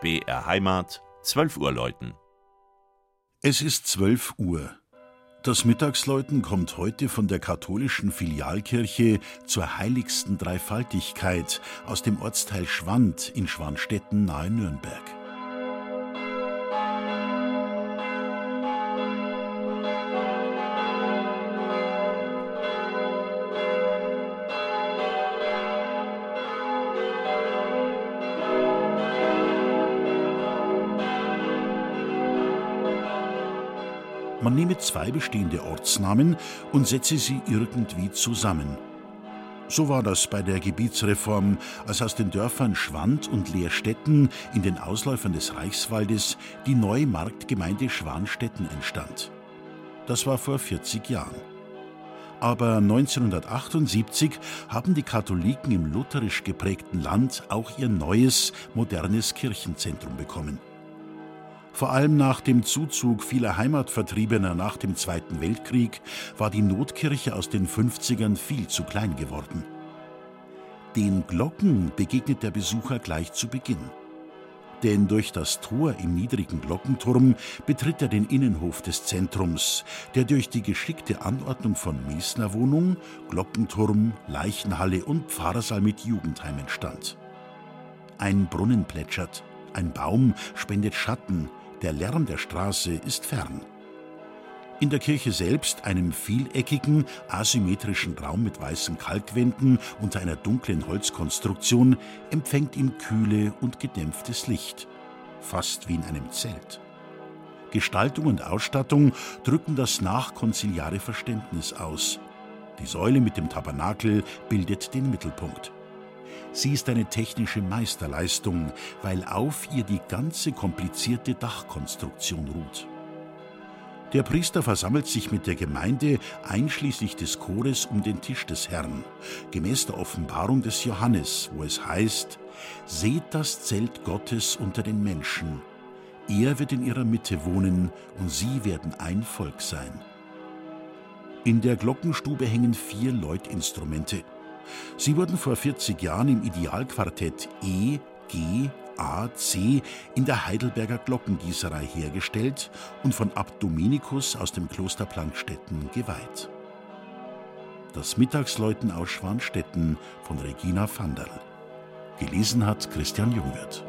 BR Heimat, 12 Uhr läuten. Es ist 12 Uhr. Das Mittagsläuten kommt heute von der katholischen Filialkirche zur heiligsten Dreifaltigkeit aus dem Ortsteil Schwand in Schwanstetten nahe Nürnberg. Man nehme zwei bestehende Ortsnamen und setze sie irgendwie zusammen. So war das bei der Gebietsreform, als aus den Dörfern Schwand und Leerstetten in den Ausläufern des Reichswaldes die neue Marktgemeinde Schwanstetten entstand. Das war vor 40 Jahren. Aber 1978 haben die Katholiken im lutherisch geprägten Land auch ihr neues, modernes Kirchenzentrum bekommen. Vor allem nach dem Zuzug vieler Heimatvertriebener nach dem Zweiten Weltkrieg war die Notkirche aus den 50ern viel zu klein geworden. Den Glocken begegnet der Besucher gleich zu Beginn. Denn durch das Tor im niedrigen Glockenturm betritt er den Innenhof des Zentrums, der durch die geschickte Anordnung von Mesnerwohnung, Glockenturm, Leichenhalle und Pfarrsaal mit Jugendheim entstand. Ein Brunnen plätschert, ein Baum spendet Schatten, der Lärm der Straße ist fern. In der Kirche selbst, einem vieleckigen, asymmetrischen Raum mit weißen Kalkwänden unter einer dunklen Holzkonstruktion, empfängt ihn kühle und gedämpftes Licht, fast wie in einem Zelt. Gestaltung und Ausstattung drücken das nachkonziliare Verständnis aus. Die Säule mit dem Tabernakel bildet den Mittelpunkt. Sie ist eine technische Meisterleistung, weil auf ihr die ganze komplizierte Dachkonstruktion ruht. Der Priester versammelt sich mit der Gemeinde einschließlich des Chores um den Tisch des Herrn, gemäß der Offenbarung des Johannes, wo es heißt, Seht das Zelt Gottes unter den Menschen. Er wird in ihrer Mitte wohnen und sie werden ein Volk sein. In der Glockenstube hängen vier Läutinstrumente. Sie wurden vor 40 Jahren im Idealquartett E, G, A, C in der Heidelberger Glockengießerei hergestellt und von Abt Dominikus aus dem Kloster Plankstetten geweiht. Das Mittagsläuten aus Schwanstetten von Regina Vanderl. Gelesen hat Christian Jungwirth.